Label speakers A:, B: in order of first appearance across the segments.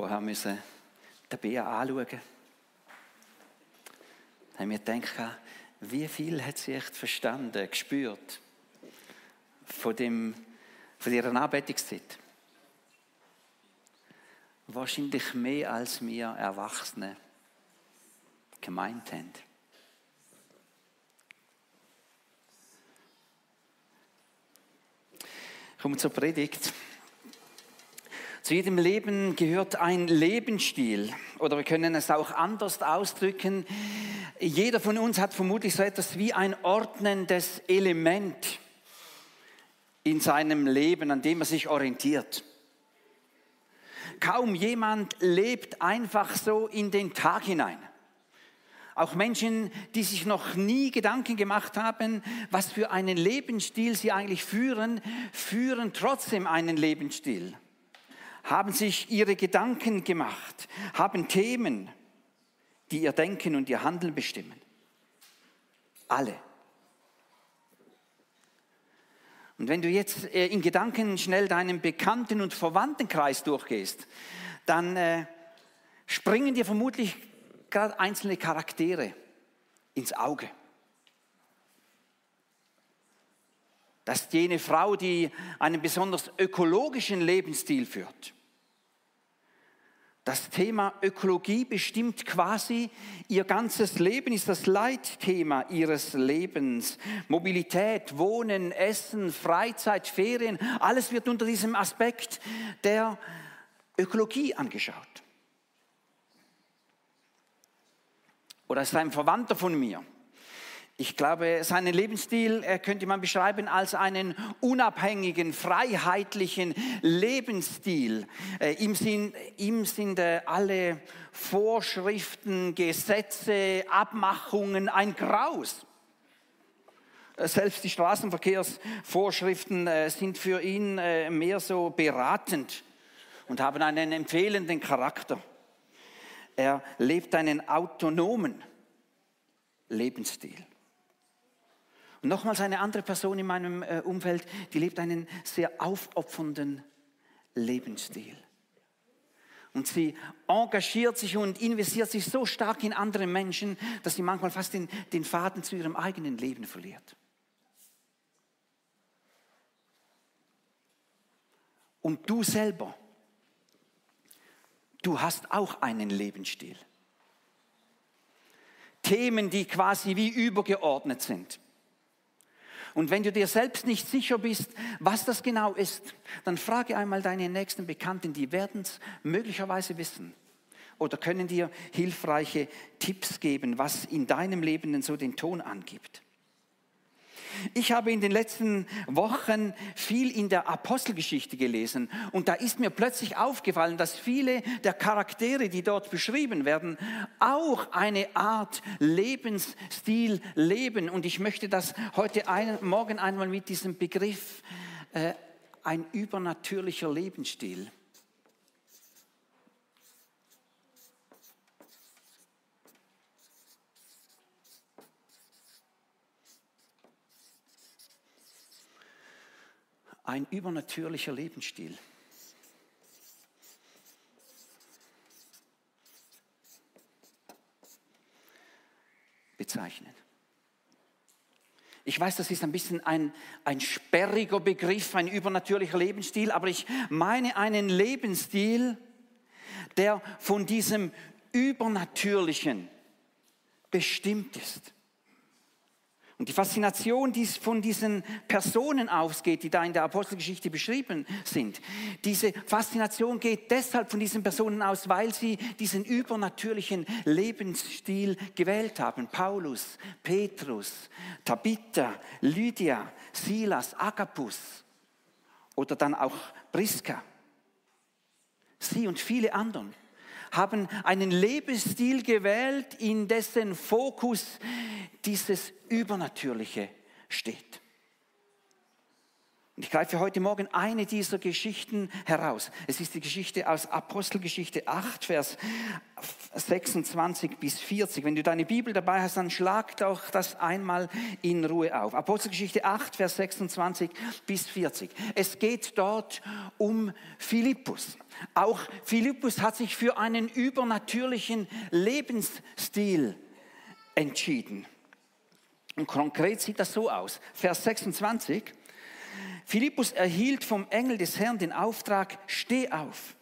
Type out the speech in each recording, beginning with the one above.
A: vorher müssen den Bär anschauen. Da haben wir gedacht, wie viel hat sie echt verstanden, gespürt von, dem, von ihrer Anbetungszeit? Wahrscheinlich mehr als wir Erwachsene gemeint haben. Kommen wir zur Predigt. Zu jedem Leben gehört ein Lebensstil. Oder wir können es auch anders ausdrücken. Jeder von uns hat vermutlich so etwas wie ein ordnendes Element in seinem Leben, an dem er sich orientiert. Kaum jemand lebt einfach so in den Tag hinein. Auch Menschen, die sich noch nie Gedanken gemacht haben, was für einen Lebensstil sie eigentlich führen, führen trotzdem einen Lebensstil haben sich ihre Gedanken gemacht, haben Themen, die ihr Denken und ihr Handeln bestimmen. Alle. Und wenn du jetzt äh, in Gedanken schnell deinen Bekannten- und Verwandtenkreis durchgehst, dann äh, springen dir vermutlich gerade einzelne Charaktere ins Auge. Das ist jene Frau, die einen besonders ökologischen Lebensstil führt. Das Thema Ökologie bestimmt quasi ihr ganzes Leben, ist das Leitthema ihres Lebens. Mobilität, Wohnen, Essen, Freizeit, Ferien, alles wird unter diesem Aspekt der Ökologie angeschaut. Oder ist ein Verwandter von mir, ich glaube, seinen Lebensstil äh, könnte man beschreiben als einen unabhängigen, freiheitlichen Lebensstil. Äh, ihm sind, ihm sind äh, alle Vorschriften, Gesetze, Abmachungen ein Graus. Selbst die Straßenverkehrsvorschriften sind für ihn mehr so beratend und haben einen empfehlenden Charakter. Er lebt einen autonomen Lebensstil. Und nochmals eine andere Person in meinem äh, Umfeld, die lebt einen sehr aufopfernden Lebensstil. Und sie engagiert sich und investiert sich so stark in andere Menschen, dass sie manchmal fast den, den Faden zu ihrem eigenen Leben verliert. Und du selber, du hast auch einen Lebensstil. Themen, die quasi wie übergeordnet sind. Und wenn du dir selbst nicht sicher bist, was das genau ist, dann frage einmal deine nächsten Bekannten, die werden es möglicherweise wissen oder können dir hilfreiche Tipps geben, was in deinem Leben denn so den Ton angibt. Ich habe in den letzten Wochen viel in der Apostelgeschichte gelesen und da ist mir plötzlich aufgefallen, dass viele der Charaktere, die dort beschrieben werden, auch eine Art Lebensstil leben. Und ich möchte das heute ein, morgen einmal mit diesem Begriff äh, ein übernatürlicher Lebensstil ein übernatürlicher Lebensstil. bezeichnen. Ich weiß, das ist ein bisschen ein, ein sperriger Begriff, ein übernatürlicher Lebensstil, aber ich meine einen Lebensstil, der von diesem Übernatürlichen bestimmt ist. Und die Faszination, die von diesen Personen ausgeht, die da in der Apostelgeschichte beschrieben sind, diese Faszination geht deshalb von diesen Personen aus, weil sie diesen übernatürlichen Lebensstil gewählt haben. Paulus, Petrus, Tabitha, Lydia, Silas, Agapus oder dann auch Priska. Sie und viele anderen haben einen Lebensstil gewählt, in dessen Fokus dieses Übernatürliche steht. Und ich greife heute Morgen eine dieser Geschichten heraus. Es ist die Geschichte aus Apostelgeschichte 8, Vers 26 bis 40. Wenn du deine Bibel dabei hast, dann schlag doch das einmal in Ruhe auf. Apostelgeschichte 8, Vers 26 bis 40. Es geht dort um Philippus. Auch Philippus hat sich für einen übernatürlichen Lebensstil entschieden. Und konkret sieht das so aus. Vers 26. Philippus erhielt vom Engel des Herrn den Auftrag, steh auf,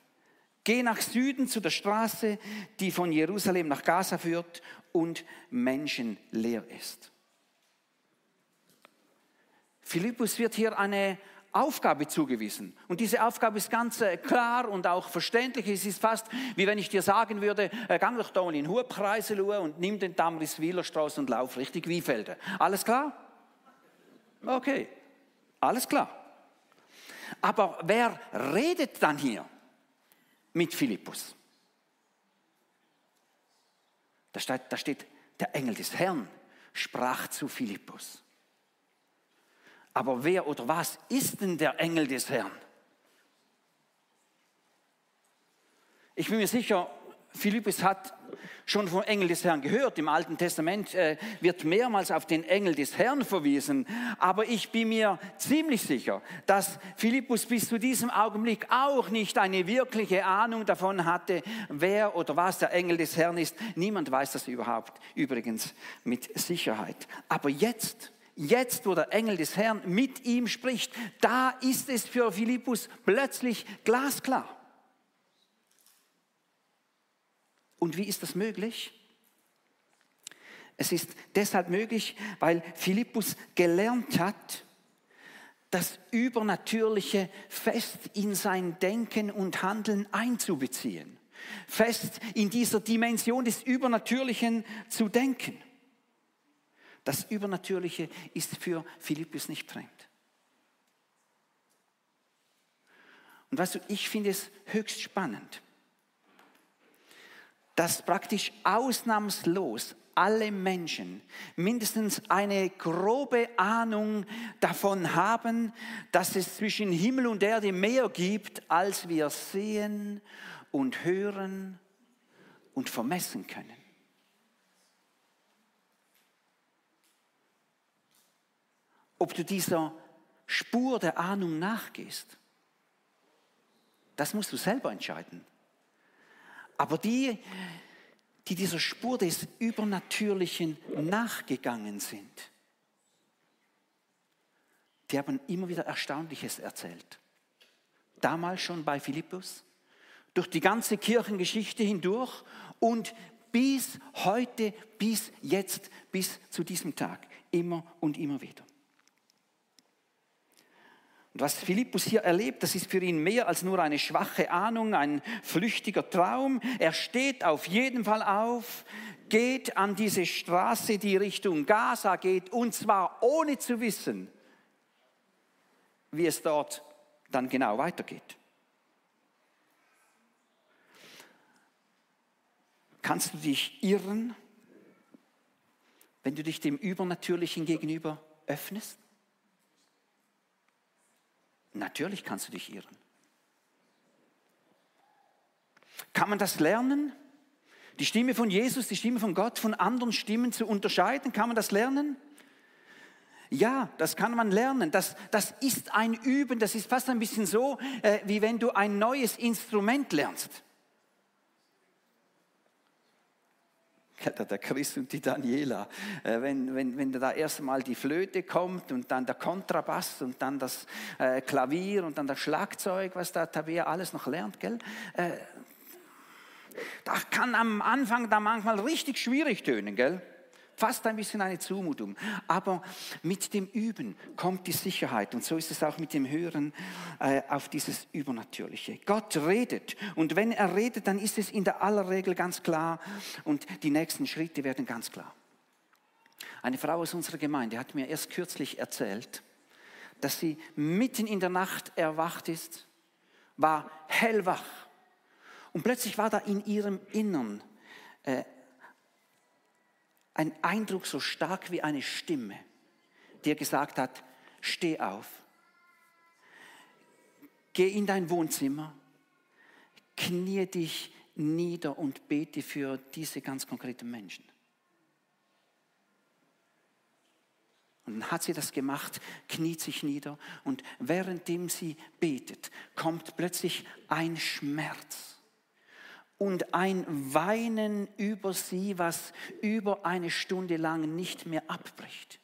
A: geh nach Süden zu der Straße, die von Jerusalem nach Gaza führt und menschenleer ist. Philippus wird hier eine Aufgabe zugewiesen. Und diese Aufgabe ist ganz äh, klar und auch verständlich. Es ist fast wie wenn ich dir sagen würde, äh, gang doch da in den Hubkreisel und nimm den Damriswiler Strauß und lauf richtig Wiefelde. Alles klar? Okay, alles klar. Aber wer redet dann hier mit Philippus? Da steht, da steht, der Engel des Herrn sprach zu Philippus. Aber wer oder was ist denn der Engel des Herrn? Ich bin mir sicher, Philippus hat schon vom Engel des Herrn gehört. Im Alten Testament äh, wird mehrmals auf den Engel des Herrn verwiesen. Aber ich bin mir ziemlich sicher, dass Philippus bis zu diesem Augenblick auch nicht eine wirkliche Ahnung davon hatte, wer oder was der Engel des Herrn ist. Niemand weiß das überhaupt, übrigens mit Sicherheit. Aber jetzt, jetzt, wo der Engel des Herrn mit ihm spricht, da ist es für Philippus plötzlich glasklar. Und wie ist das möglich? Es ist deshalb möglich, weil Philippus gelernt hat, das Übernatürliche fest in sein Denken und Handeln einzubeziehen, fest in dieser Dimension des Übernatürlichen zu denken. Das Übernatürliche ist für Philippus nicht fremd. Und weißt du, ich finde es höchst spannend dass praktisch ausnahmslos alle Menschen mindestens eine grobe Ahnung davon haben, dass es zwischen Himmel und Erde mehr gibt, als wir sehen und hören und vermessen können. Ob du dieser Spur der Ahnung nachgehst, das musst du selber entscheiden. Aber die, die dieser Spur des Übernatürlichen nachgegangen sind, die haben immer wieder Erstaunliches erzählt. Damals schon bei Philippus, durch die ganze Kirchengeschichte hindurch und bis heute, bis jetzt, bis zu diesem Tag, immer und immer wieder. Und was Philippus hier erlebt, das ist für ihn mehr als nur eine schwache Ahnung, ein flüchtiger Traum. Er steht auf jeden Fall auf, geht an diese Straße, die Richtung Gaza geht, und zwar ohne zu wissen, wie es dort dann genau weitergeht. Kannst du dich irren, wenn du dich dem Übernatürlichen gegenüber öffnest? Natürlich kannst du dich irren. Kann man das lernen? Die Stimme von Jesus, die Stimme von Gott von anderen Stimmen zu unterscheiden, kann man das lernen? Ja, das kann man lernen. Das, das ist ein Üben. Das ist fast ein bisschen so, äh, wie wenn du ein neues Instrument lernst. Der Chris und die Daniela, äh, wenn, wenn, wenn da erst mal die Flöte kommt und dann der Kontrabass und dann das äh, Klavier und dann das Schlagzeug, was da Tabea alles noch lernt, gell? Äh, das kann am Anfang da manchmal richtig schwierig tönen, gell? Fast ein bisschen eine Zumutung. Aber mit dem Üben kommt die Sicherheit. Und so ist es auch mit dem Hören äh, auf dieses Übernatürliche. Gott redet. Und wenn er redet, dann ist es in der aller Regel ganz klar. Und die nächsten Schritte werden ganz klar. Eine Frau aus unserer Gemeinde hat mir erst kürzlich erzählt, dass sie mitten in der Nacht erwacht ist, war hellwach. Und plötzlich war da in ihrem Innern äh, ein Eindruck so stark wie eine Stimme, die gesagt hat, steh auf, geh in dein Wohnzimmer, knie dich nieder und bete für diese ganz konkreten Menschen. Und dann hat sie das gemacht, kniet sich nieder und währenddem sie betet, kommt plötzlich ein Schmerz und ein Weinen über sie, was über eine Stunde lang nicht mehr abbricht.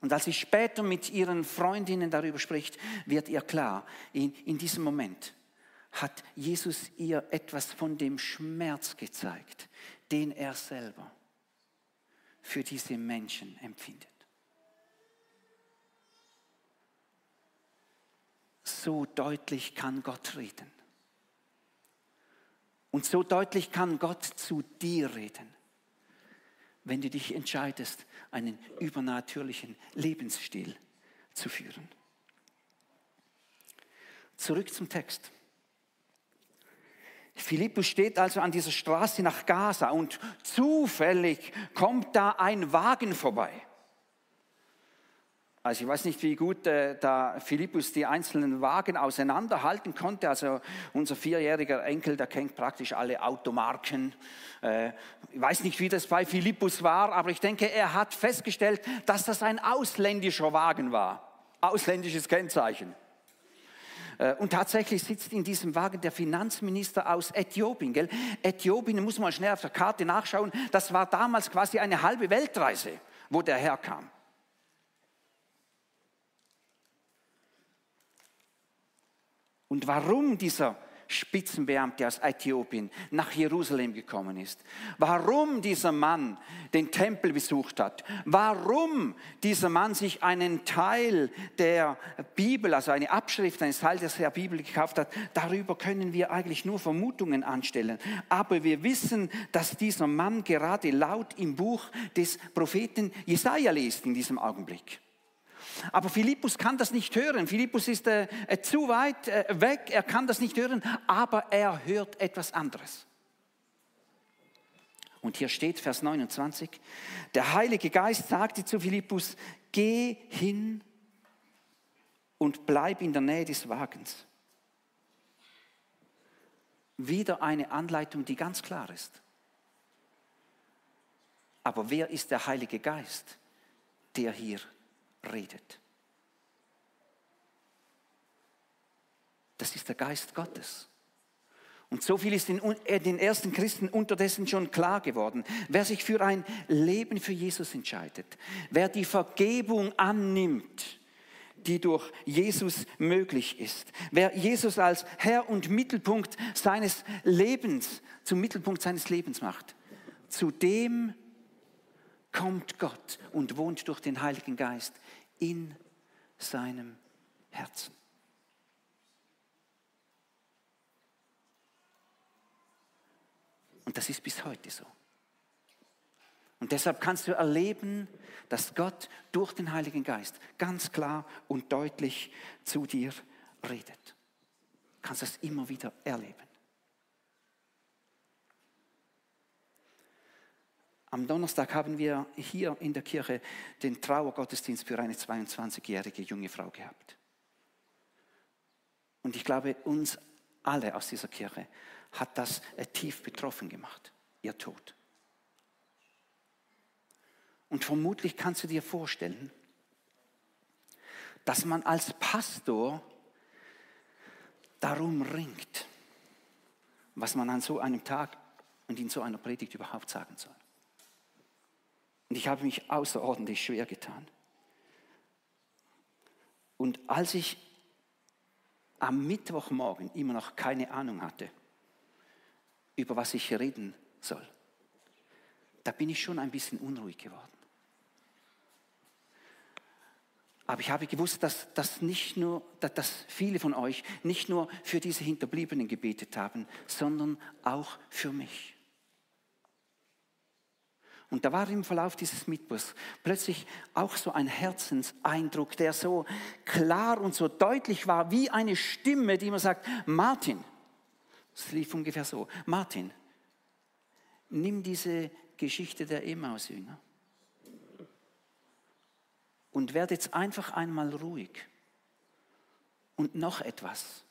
A: Und als sie später mit ihren Freundinnen darüber spricht, wird ihr klar, in, in diesem Moment hat Jesus ihr etwas von dem Schmerz gezeigt, den er selber für diese Menschen empfindet. So deutlich kann Gott reden. Und so deutlich kann Gott zu dir reden, wenn du dich entscheidest, einen übernatürlichen Lebensstil zu führen. Zurück zum Text. Philippus steht also an dieser Straße nach Gaza und zufällig kommt da ein Wagen vorbei. Also ich weiß nicht, wie gut äh, da Philippus die einzelnen Wagen auseinanderhalten konnte. Also unser vierjähriger Enkel, der kennt praktisch alle Automarken. Äh, ich weiß nicht, wie das bei Philippus war, aber ich denke, er hat festgestellt, dass das ein ausländischer Wagen war. Ausländisches Kennzeichen. Äh, und tatsächlich sitzt in diesem Wagen der Finanzminister aus Äthiopien. Gell? Äthiopien, muss man schnell auf der Karte nachschauen, das war damals quasi eine halbe Weltreise, wo der herkam. Und warum dieser Spitzenbeamte aus Äthiopien nach Jerusalem gekommen ist, warum dieser Mann den Tempel besucht hat, warum dieser Mann sich einen Teil der Bibel, also eine Abschrift eines Teils der Bibel gekauft hat, darüber können wir eigentlich nur Vermutungen anstellen. Aber wir wissen, dass dieser Mann gerade laut im Buch des Propheten Jesaja liest in diesem Augenblick. Aber Philippus kann das nicht hören. Philippus ist äh, äh, zu weit äh, weg, er kann das nicht hören, aber er hört etwas anderes. Und hier steht Vers 29, der Heilige Geist sagte zu Philippus, geh hin und bleib in der Nähe des Wagens. Wieder eine Anleitung, die ganz klar ist. Aber wer ist der Heilige Geist, der hier redet. Das ist der Geist Gottes. Und so viel ist äh, den ersten Christen unterdessen schon klar geworden. Wer sich für ein Leben für Jesus entscheidet, wer die Vergebung annimmt, die durch Jesus möglich ist, wer Jesus als Herr und Mittelpunkt seines Lebens, zum Mittelpunkt seines Lebens macht, zu dem kommt Gott und wohnt durch den Heiligen Geist in seinem Herzen. Und das ist bis heute so. Und deshalb kannst du erleben, dass Gott durch den Heiligen Geist ganz klar und deutlich zu dir redet. Du kannst das immer wieder erleben. Am Donnerstag haben wir hier in der Kirche den Trauergottesdienst für eine 22-jährige junge Frau gehabt. Und ich glaube, uns alle aus dieser Kirche hat das tief betroffen gemacht, ihr Tod. Und vermutlich kannst du dir vorstellen, dass man als Pastor darum ringt, was man an so einem Tag und in so einer Predigt überhaupt sagen soll. Und ich habe mich außerordentlich schwer getan. Und als ich am Mittwochmorgen immer noch keine Ahnung hatte, über was ich reden soll, da bin ich schon ein bisschen unruhig geworden. Aber ich habe gewusst, dass, dass, nicht nur, dass viele von euch nicht nur für diese Hinterbliebenen gebetet haben, sondern auch für mich. Und da war im Verlauf dieses Mittwochs plötzlich auch so ein Herzenseindruck, der so klar und so deutlich war, wie eine Stimme, die immer sagt, Martin, es lief ungefähr so, Martin, nimm diese Geschichte der Emmaus-Jünger und werde jetzt einfach einmal ruhig Und noch etwas.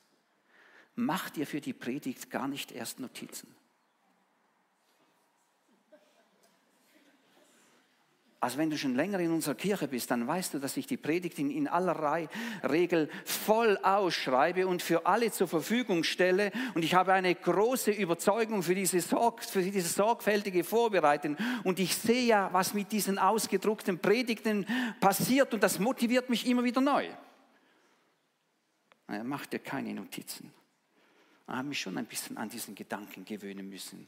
A: Mach dir für die Predigt gar nicht erst Notizen. Also wenn du schon länger in unserer Kirche bist, dann weißt du, dass ich die Predigt in, aller Regel voll ausschreibe und für alle zur Verfügung stelle. Und ich habe eine große Überzeugung für diese, Sorg, für diese sorgfältige Vorbereitung. Und ich sehe ja, was mit diesen ausgedruckten Predigten passiert und das motiviert mich immer wieder neu. Macht dir keine Notizen. Ich habe mich schon ein bisschen an diesen Gedanken gewöhnen müssen.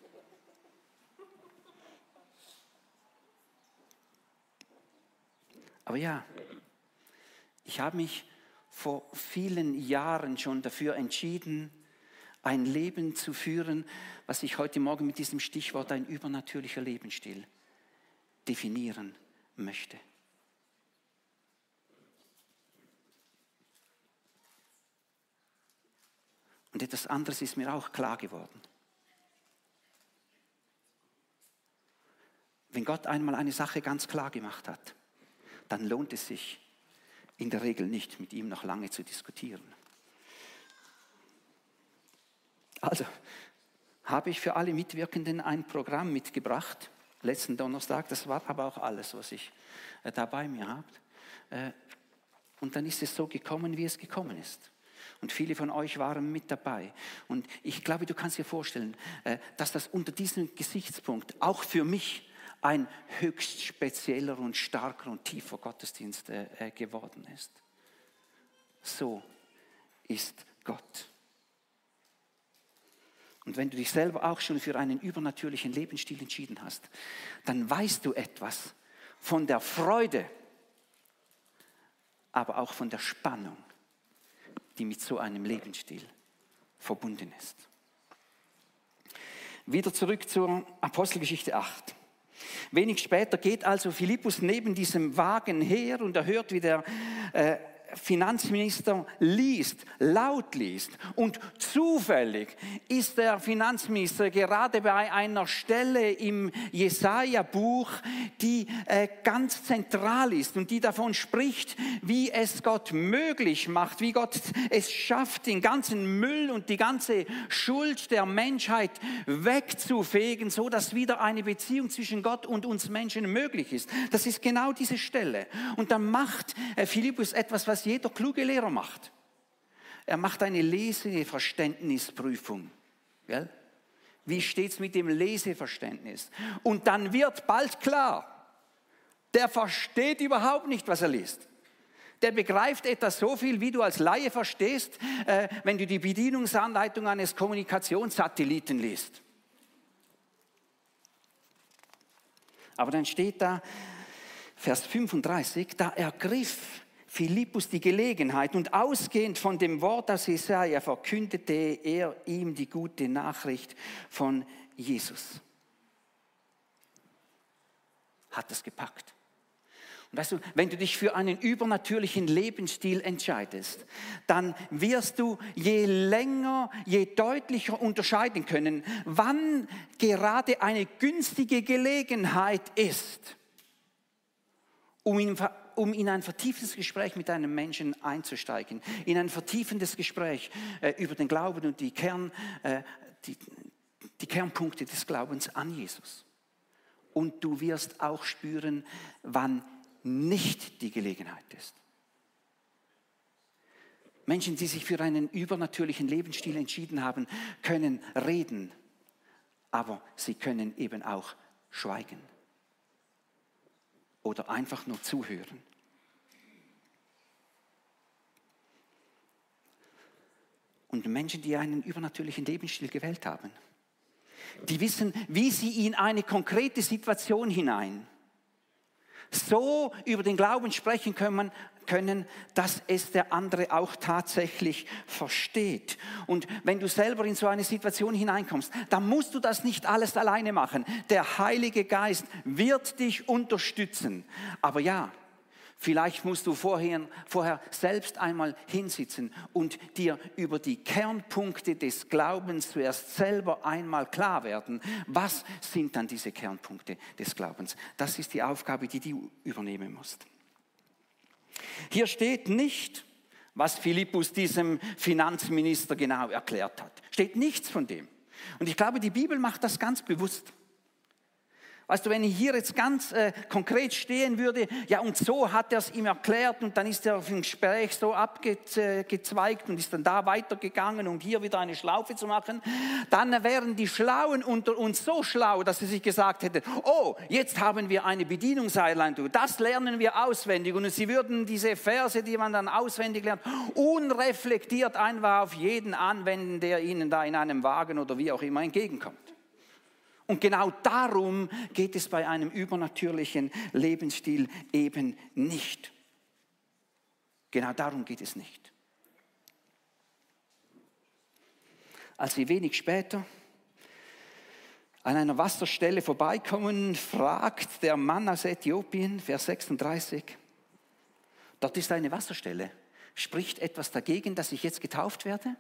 A: Aber ja, ich habe mich vor vielen Jahren schon dafür entschieden, ein Leben zu führen, was ich heute Morgen mit diesem Stichwort ein übernatürlicher Lebensstil definieren möchte. Und etwas anderes ist mir auch klar geworden. Wenn Gott einmal eine Sache ganz klar gemacht hat, dann lohnt es sich in der Regel nicht, mit ihm noch lange zu diskutieren. Also habe ich für alle Mitwirkenden ein Programm mitgebracht, letzten Donnerstag, das war aber auch alles, was ich äh, da bei mir habe. Äh, und dann ist es so gekommen, wie es gekommen ist. Und viele von euch waren mit dabei. Und ich glaube, du kannst dir vorstellen, äh, dass das unter diesem Gesichtspunkt auch für mich ein höchst spezieller und starker und tiefer Gottesdienst äh, äh, geworden ist. So ist Gott. Und wenn du dich selber auch schon für einen übernatürlichen Lebensstil entschieden hast, dann weißt du etwas von der Freude, aber auch von der Spannung, die mit so einem Lebensstil verbunden ist. Wieder zurück zur Apostelgeschichte 8. Wenig später geht also Philippus neben diesem Wagen her und er hört, wie der äh, Finanzminister liest, laut liest. Und zufällig ist der Finanzminister gerade bei einer Stelle im Jesaja-Buch, die äh, ganz zentral ist und die davon spricht, wie es Gott möglich macht, wie Gott es schafft, den ganzen Müll und die ganze Schuld der Menschheit wegzufegen, so dass wieder eine Beziehung zwischen Gott und uns Menschen möglich ist. Das ist genau diese Stelle. Und dann macht äh, Philippus etwas, was jeder kluge Lehrer macht. Er macht eine Leseverständnisprüfung. Gell? Wie steht es mit dem Leseverständnis? Und dann wird bald klar, der versteht überhaupt nicht, was er liest. Der begreift etwas so viel, wie du als Laie verstehst, äh, wenn du die Bedienungsanleitung eines Kommunikationssatelliten liest. Aber dann steht da, Vers 35, da ergriff Philippus die Gelegenheit und ausgehend von dem Wort aus Jesaja verkündete er ihm die gute Nachricht von Jesus. Hat es gepackt. Und weißt du, wenn du dich für einen übernatürlichen Lebensstil entscheidest, dann wirst du je länger, je deutlicher unterscheiden können, wann gerade eine günstige Gelegenheit ist, um ihn um in ein vertieftes Gespräch mit einem Menschen einzusteigen, in ein vertiefendes Gespräch äh, über den Glauben und die, Kern, äh, die, die Kernpunkte des Glaubens an Jesus. Und du wirst auch spüren, wann nicht die Gelegenheit ist. Menschen, die sich für einen übernatürlichen Lebensstil entschieden haben, können reden, aber sie können eben auch schweigen oder einfach nur zuhören. Und Menschen, die einen übernatürlichen Lebensstil gewählt haben, die wissen, wie sie in eine konkrete Situation hinein so über den Glauben sprechen können, können, dass es der andere auch tatsächlich versteht. Und wenn du selber in so eine Situation hineinkommst, dann musst du das nicht alles alleine machen. Der Heilige Geist wird dich unterstützen. Aber ja, Vielleicht musst du vorher, vorher, selbst einmal hinsitzen und dir über die Kernpunkte des Glaubens zuerst selber einmal klar werden. Was sind dann diese Kernpunkte des Glaubens? Das ist die Aufgabe, die du übernehmen musst. Hier steht nicht, was Philippus diesem Finanzminister genau erklärt hat. Steht nichts von dem. Und ich glaube, die Bibel macht das ganz bewusst. Weißt du, wenn ich hier jetzt ganz äh, konkret stehen würde, ja und so hat er es ihm erklärt und dann ist er auf dem Gespräch so abgezweigt und ist dann da weitergegangen, um hier wieder eine Schlaufe zu machen, dann wären die Schlauen unter uns so schlau, dass sie sich gesagt hätten, oh, jetzt haben wir eine Bedienungseinleitung, das lernen wir auswendig und sie würden diese Verse, die man dann auswendig lernt, unreflektiert einfach auf jeden anwenden, der ihnen da in einem Wagen oder wie auch immer entgegenkommt. Und genau darum geht es bei einem übernatürlichen Lebensstil eben nicht. Genau darum geht es nicht. Als wir wenig später an einer Wasserstelle vorbeikommen, fragt der Mann aus Äthiopien, Vers 36, dort ist eine Wasserstelle. Spricht etwas dagegen, dass ich jetzt getauft werde?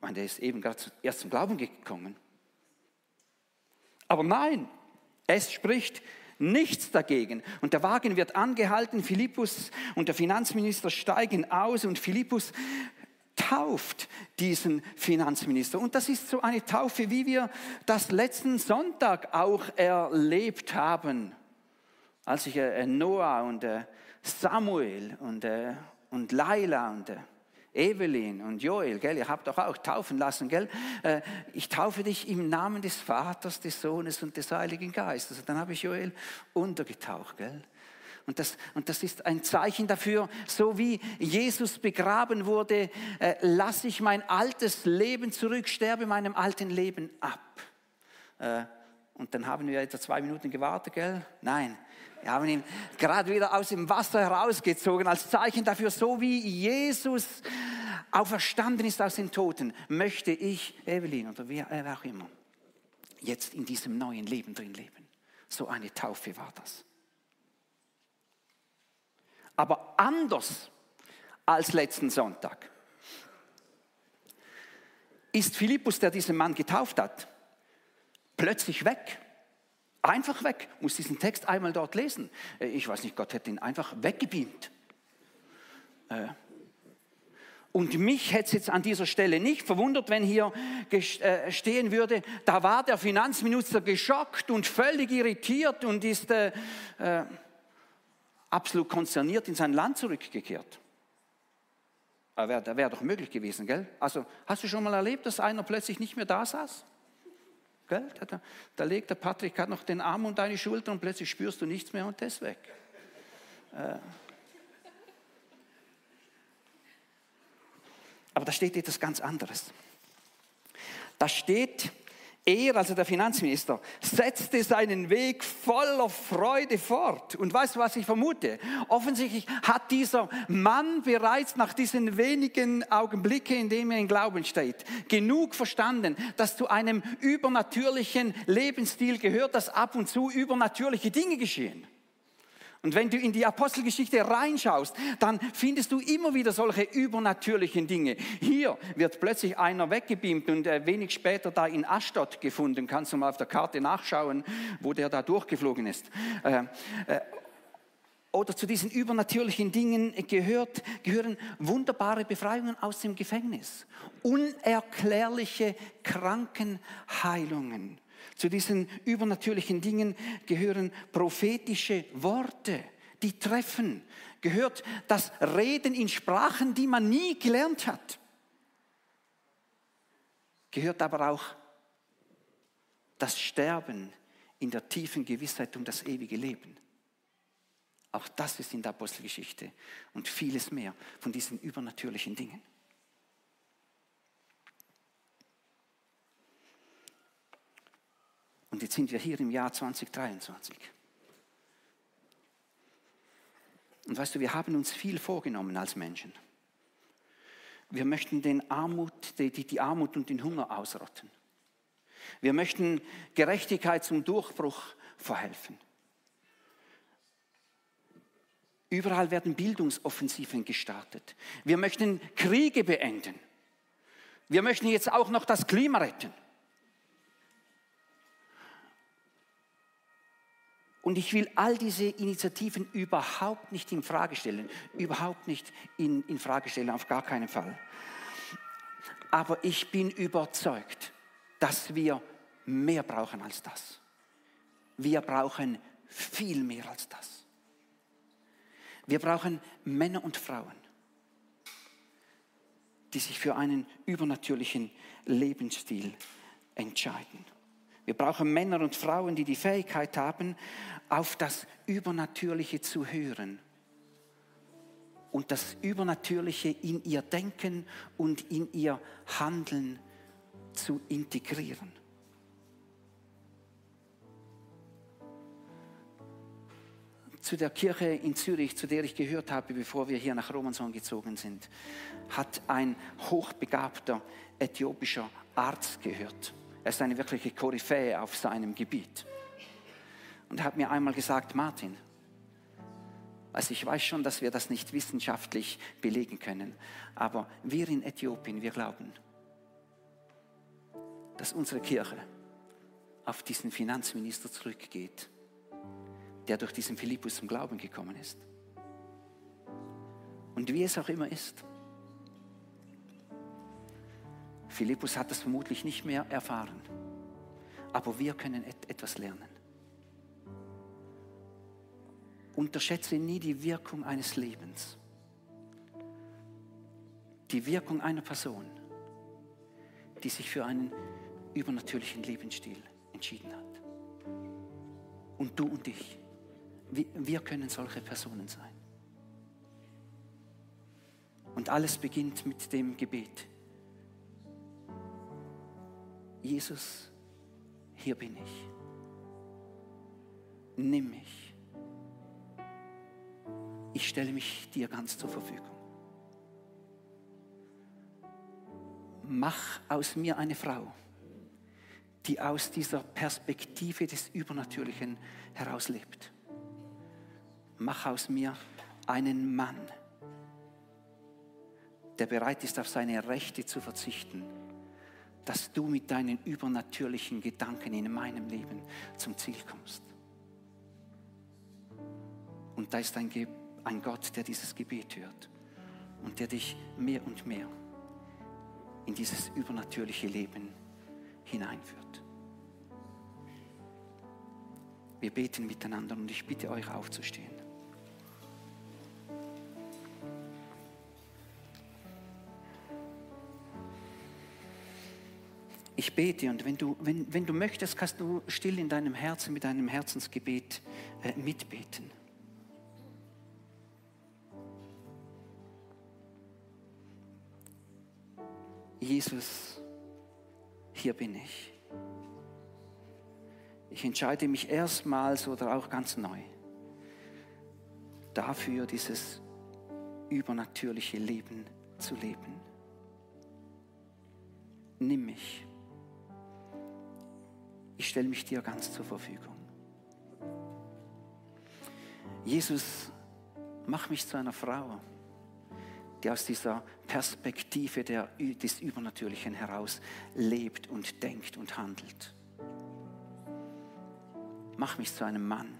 A: Meine, der ist eben gerade erst zum Glauben gekommen. Aber nein, es spricht nichts dagegen. Und der Wagen wird angehalten, Philippus und der Finanzminister steigen aus und Philippus tauft diesen Finanzminister. Und das ist so eine Taufe, wie wir das letzten Sonntag auch erlebt haben, als sich äh, Noah und äh, Samuel und, äh, und Laila und Evelyn und Joel, gell, ihr habt doch auch taufen lassen, gell? Äh, ich taufe dich im Namen des Vaters, des Sohnes und des Heiligen Geistes. Und dann habe ich Joel untergetaucht, gell? Und das, und das ist ein Zeichen dafür, so wie Jesus begraben wurde, äh, lasse ich mein altes Leben zurück, sterbe meinem alten Leben ab. Äh, und dann haben wir etwa zwei Minuten gewartet, gell? Nein, wir haben ihn gerade wieder aus dem Wasser herausgezogen, als Zeichen dafür, so wie Jesus auferstanden ist aus den Toten, möchte ich, Evelyn oder wer, auch immer, jetzt in diesem neuen Leben drin leben. So eine Taufe war das. Aber anders als letzten Sonntag ist Philippus, der diesen Mann getauft hat, plötzlich weg. Einfach weg. Muss diesen Text einmal dort lesen. Äh, ich weiß nicht, Gott hätte ihn einfach weggebeamt. Äh, und mich hätte es jetzt an dieser Stelle nicht verwundert, wenn hier äh, stehen würde, da war der Finanzminister geschockt und völlig irritiert und ist äh, absolut konzerniert in sein Land zurückgekehrt. Aber wäre wär doch möglich gewesen, gell? Also hast du schon mal erlebt, dass einer plötzlich nicht mehr da saß? Gell? Da, da, legt der Patrick gerade noch den Arm um deine Schulter und plötzlich spürst du nichts mehr und das weg. Äh. Aber da steht etwas ganz anderes. Da steht, er, also der Finanzminister, setzte seinen Weg voller Freude fort. Und weißt du, was ich vermute? Offensichtlich hat dieser Mann bereits nach diesen wenigen Augenblicken, in denen er in Glauben steht, genug verstanden, dass zu einem übernatürlichen Lebensstil gehört, dass ab und zu übernatürliche Dinge geschehen. Und wenn du in die Apostelgeschichte reinschaust, dann findest du immer wieder solche übernatürlichen Dinge. Hier wird plötzlich einer weggebeamt und äh, wenig später da in Ashdod gefunden. Kannst du mal auf der Karte nachschauen, wo der da durchgeflogen ist. Äh, äh, oder zu diesen übernatürlichen Dingen gehört, gehören wunderbare Befreiungen aus dem Gefängnis, unerklärliche Krankenheilungen zu diesen übernatürlichen Dingen gehören prophetische Worte, die treffen. Gehört das Reden in Sprachen, die man nie gelernt hat. Gehört aber auch das Sterben in der tiefen Gewissheit um das ewige Leben. Auch das ist in der Apostelgeschichte und vieles mehr von diesen übernatürlichen Dingen. Und jetzt sind wir hier im Jahr 2023. Und weißt du, wir haben uns viel vorgenommen als Menschen. Wir möchten den Armut, die, die Armut und den Hunger ausrotten. Wir möchten Gerechtigkeit zum Durchbruch verhelfen. Überall werden Bildungsoffensiven gestartet. Wir möchten Kriege beenden. Wir möchten jetzt auch noch das Klima retten. Und ich will all diese Initiativen überhaupt nicht in Frage stellen, überhaupt nicht in, in Frage stellen, auf gar keinen Fall. Aber ich bin überzeugt, dass wir mehr brauchen als das. Wir brauchen viel mehr als das. Wir brauchen Männer und Frauen, die sich für einen übernatürlichen Lebensstil entscheiden. Wir brauchen Männer und Frauen, die die Fähigkeit haben, auf das Übernatürliche zu hören und das Übernatürliche in ihr Denken und in ihr Handeln zu integrieren. Zu der Kirche in Zürich, zu der ich gehört habe, bevor wir hier nach Romanson gezogen sind, hat ein hochbegabter äthiopischer Arzt gehört. Er ist eine wirkliche Koryphäe auf seinem Gebiet. Und er hat mir einmal gesagt, Martin, also ich weiß schon, dass wir das nicht wissenschaftlich belegen können, aber wir in Äthiopien, wir glauben, dass unsere Kirche auf diesen Finanzminister zurückgeht, der durch diesen Philippus zum Glauben gekommen ist. Und wie es auch immer ist, Philippus hat das vermutlich nicht mehr erfahren. Aber wir können etwas lernen. Unterschätze nie die Wirkung eines Lebens. Die Wirkung einer Person, die sich für einen übernatürlichen Lebensstil entschieden hat. Und du und ich, wir können solche Personen sein. Und alles beginnt mit dem Gebet. Jesus, hier bin ich. Nimm mich. Ich stelle mich dir ganz zur Verfügung. Mach aus mir eine Frau, die aus dieser Perspektive des Übernatürlichen herauslebt. Mach aus mir einen Mann, der bereit ist, auf seine Rechte zu verzichten dass du mit deinen übernatürlichen Gedanken in meinem Leben zum Ziel kommst. Und da ist ein, Ge ein Gott, der dieses Gebet hört und der dich mehr und mehr in dieses übernatürliche Leben hineinführt. Wir beten miteinander und ich bitte euch aufzustehen. Bete und wenn du, wenn, wenn du möchtest, kannst du still in deinem Herzen mit deinem Herzensgebet äh, mitbeten. Jesus, hier bin ich. Ich entscheide mich erstmals oder auch ganz neu dafür, dieses übernatürliche Leben zu leben. Nimm mich ich stelle mich dir ganz zur Verfügung. Jesus, mach mich zu einer Frau, die aus dieser Perspektive der, des Übernatürlichen heraus lebt und denkt und handelt. Mach mich zu einem Mann,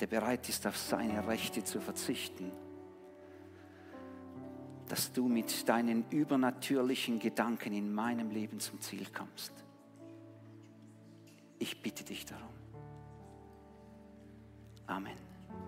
A: der bereit ist, auf seine Rechte zu verzichten, dass du mit deinen übernatürlichen Gedanken in meinem Leben zum Ziel kommst. Ich bitte dich darum. Amen.